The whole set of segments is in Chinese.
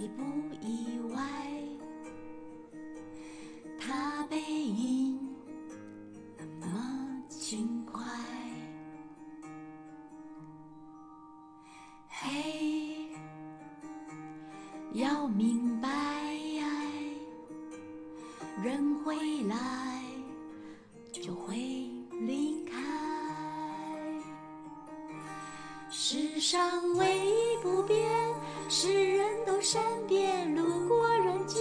意不意外？他背影那么轻快。嘿，要明白，人会来，就会离开。世上唯一不变，是人都善变，路过人间，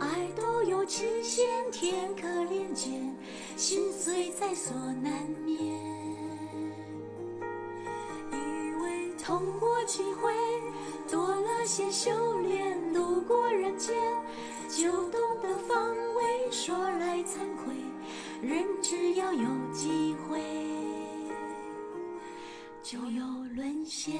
爱都有期限，天可怜见，心碎在所难免。以为痛过几回，多了些修炼，路过人间，就懂得防卫。说来惭愧，人只要有机会。就有沦陷。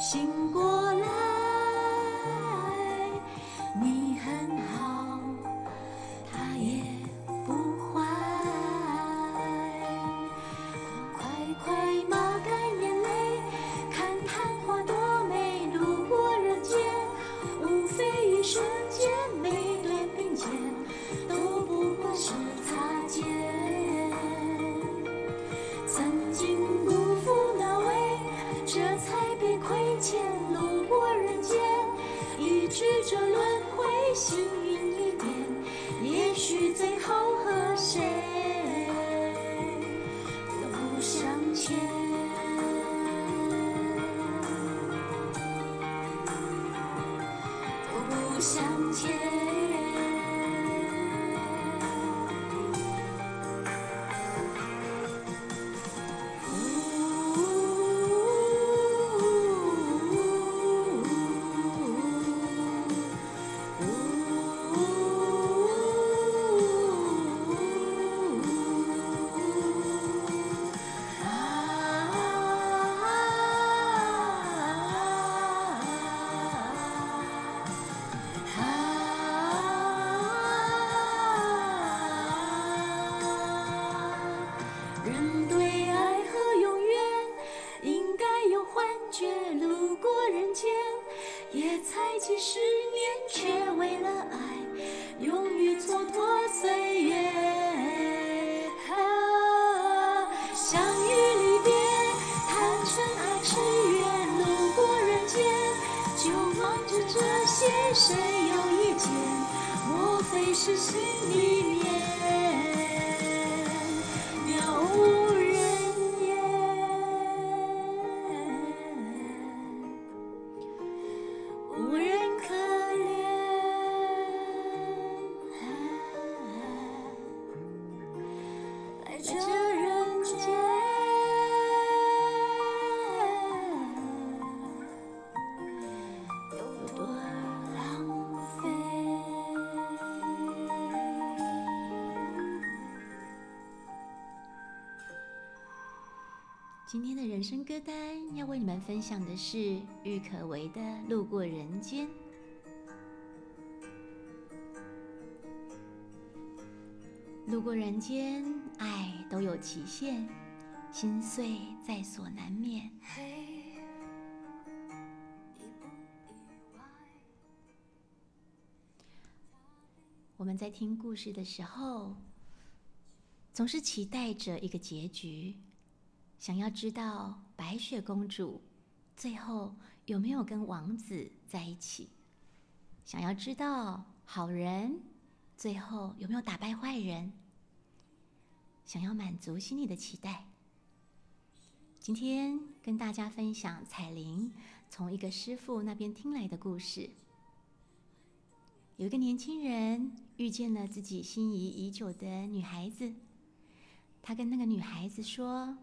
醒过来，你很好，他也。不坏，快快抹干眼泪，看昙花多美，路过人间，无非一瞬向前。却为了爱勇于蹉跎岁月。啊相遇离别，贪嗔爱痴缘，路过人间就忙着这些，谁有意见？莫非是心里面？今天的人生歌单要为你们分享的是郁可唯的《路过人间》。路过人间，爱都有期限，心碎在所难免。我们在听故事的时候，总是期待着一个结局，想要知道白雪公主最后有没有跟王子在一起，想要知道好人最后有没有打败坏人，想要满足心里的期待。今天跟大家分享彩铃从一个师傅那边听来的故事。有一个年轻人遇见了自己心仪已久的女孩子，他跟那个女孩子说：“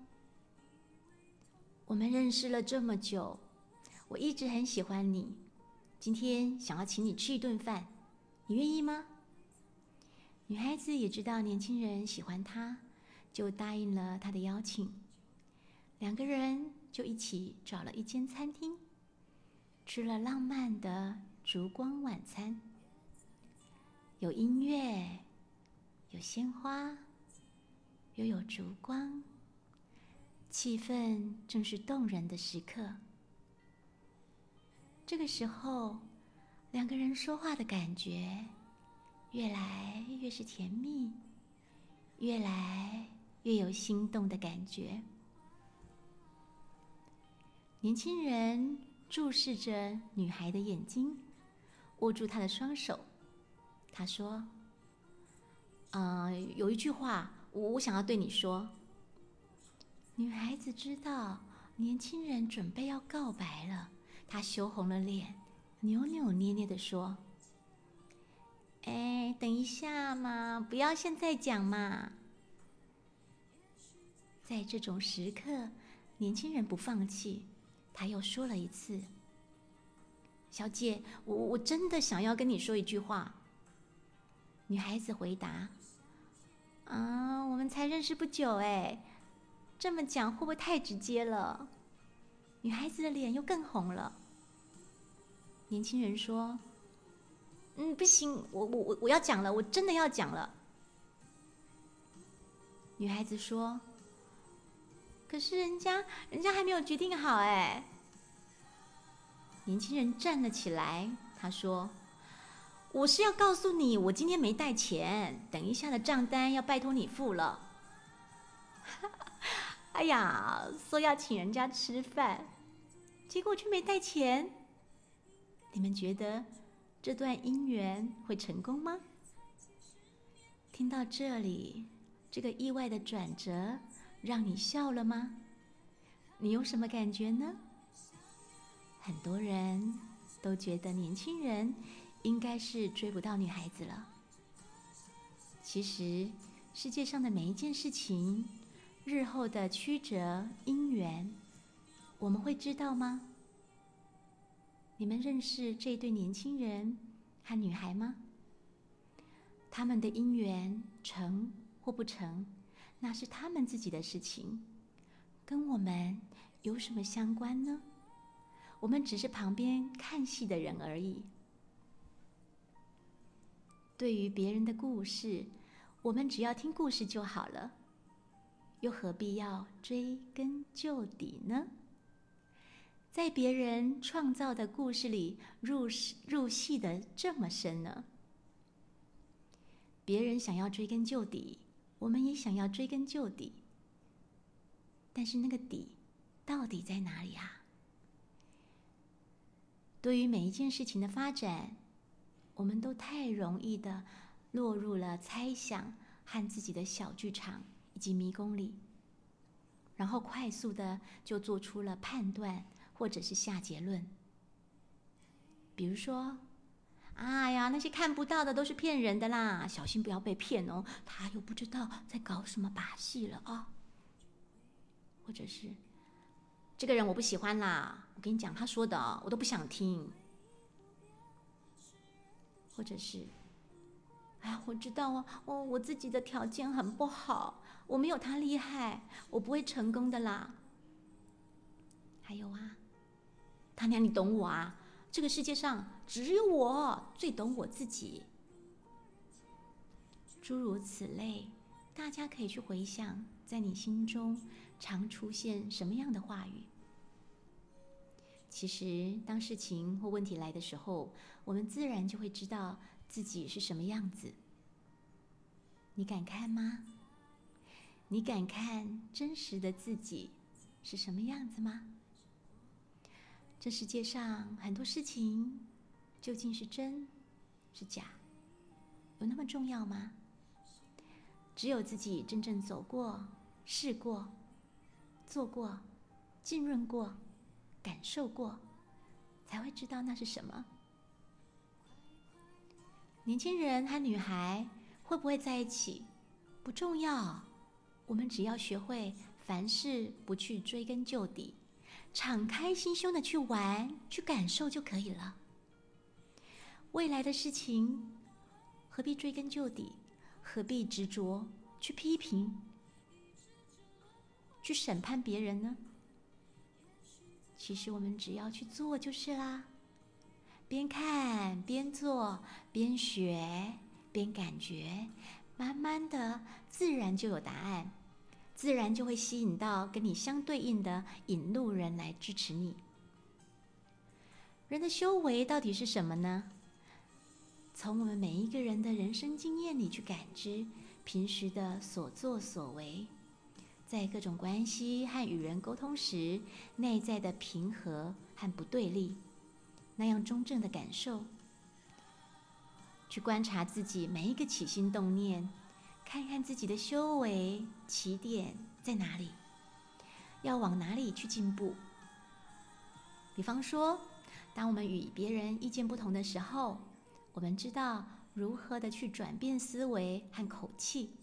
我们认识了这么久，我一直很喜欢你，今天想要请你吃一顿饭，你愿意吗？”女孩子也知道年轻人喜欢她，就答应了他的邀请。两个人就一起找了一间餐厅，吃了浪漫的烛光晚餐，有音乐，有鲜花，又有烛光，气氛正是动人的时刻。这个时候，两个人说话的感觉越来越是甜蜜，越来越有心动的感觉。年轻人注视着女孩的眼睛，握住她的双手。他说：“啊，有一句话，我我想要对你说。”女孩子知道年轻人准备要告白了，她羞红了脸，扭扭捏捏的说：“哎，等一下嘛，不要现在讲嘛。”在这种时刻，年轻人不放弃。他又说了一次：“小姐，我我真的想要跟你说一句话。”女孩子回答：“啊，我们才认识不久，哎，这么讲会不会太直接了？”女孩子的脸又更红了。年轻人说：“嗯，不行，我我我我要讲了，我真的要讲了。”女孩子说。可是人家，人家还没有决定好哎。年轻人站了起来，他说：“我是要告诉你，我今天没带钱，等一下的账单要拜托你付了。”哎呀，说要请人家吃饭，结果却没带钱。你们觉得这段姻缘会成功吗？听到这里，这个意外的转折。让你笑了吗？你有什么感觉呢？很多人都觉得年轻人应该是追不到女孩子了。其实，世界上的每一件事情，日后的曲折姻缘，我们会知道吗？你们认识这对年轻人和女孩吗？他们的姻缘成或不成？那是他们自己的事情，跟我们有什么相关呢？我们只是旁边看戏的人而已。对于别人的故事，我们只要听故事就好了，又何必要追根究底呢？在别人创造的故事里入入戏的这么深呢？别人想要追根究底。我们也想要追根究底，但是那个底到底在哪里啊？对于每一件事情的发展，我们都太容易的落入了猜想和自己的小剧场以及迷宫里，然后快速的就做出了判断或者是下结论，比如说。哎呀，那些看不到的都是骗人的啦，小心不要被骗哦。他又不知道在搞什么把戏了啊。或者是，这个人我不喜欢啦，我跟你讲，他说的我都不想听。或者是，哎，我知道啊，我我自己的条件很不好，我没有他厉害，我不会成功的啦。还有啊，他娘，你懂我啊。这个世界上只有我最懂我自己，诸如此类，大家可以去回想，在你心中常出现什么样的话语。其实，当事情或问题来的时候，我们自然就会知道自己是什么样子。你敢看吗？你敢看真实的自己是什么样子吗？这世界上很多事情，究竟是真是假，有那么重要吗？只有自己真正走过、试过、做过、浸润过、感受过，才会知道那是什么。年轻人和女孩会不会在一起，不重要，我们只要学会凡事不去追根究底。敞开心胸的去玩、去感受就可以了。未来的事情，何必追根究底？何必执着去批评、去审判别人呢？其实我们只要去做就是啦。边看边做，边学边感觉，慢慢的，自然就有答案，自然就会吸引到跟你相对应的引路人来支持你。人的修为到底是什么呢？从我们每一个人的人生经验里去感知，平时的所作所为，在各种关系和与人沟通时，内在的平和和不对立。那样中正的感受，去观察自己每一个起心动念，看看自己的修为起点在哪里，要往哪里去进步。比方说，当我们与别人意见不同的时候，我们知道如何的去转变思维和口气，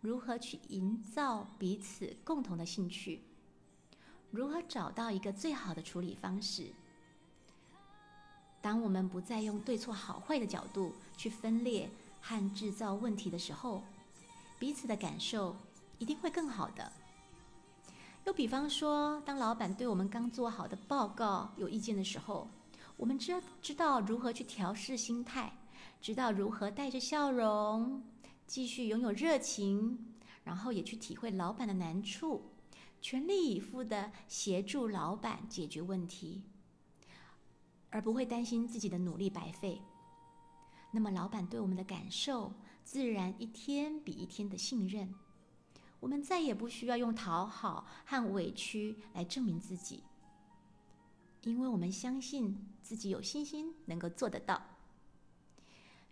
如何去营造彼此共同的兴趣，如何找到一个最好的处理方式。当我们不再用对错好坏的角度去分裂和制造问题的时候，彼此的感受一定会更好的。又比方说，当老板对我们刚做好的报告有意见的时候，我们知知道如何去调试心态，知道如何带着笑容继续拥有热情，然后也去体会老板的难处，全力以赴的协助老板解决问题。而不会担心自己的努力白费，那么老板对我们的感受自然一天比一天的信任，我们再也不需要用讨好和委屈来证明自己，因为我们相信自己有信心能够做得到。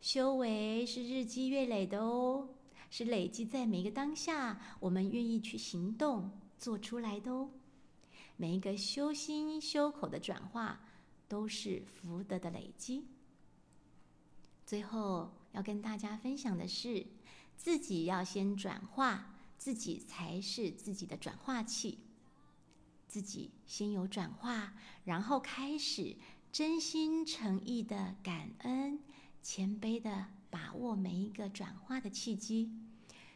修为是日积月累的哦，是累积在每一个当下，我们愿意去行动做出来的哦。每一个修心修口的转化。都是福德的累积。最后要跟大家分享的是，自己要先转化，自己才是自己的转化器。自己先有转化，然后开始真心诚意的感恩、谦卑的把握每一个转化的契机，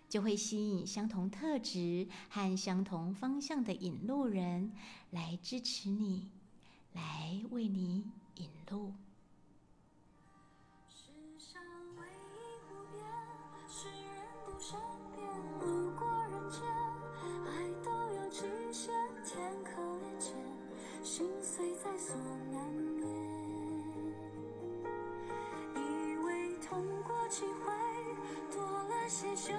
就会吸引相同特质和相同方向的引路人来支持你。来为你引路。世上唯一不变，是人的善变。路过人间，爱都有极限，天可怜见，心碎在所难免。以为痛过几回，多了些修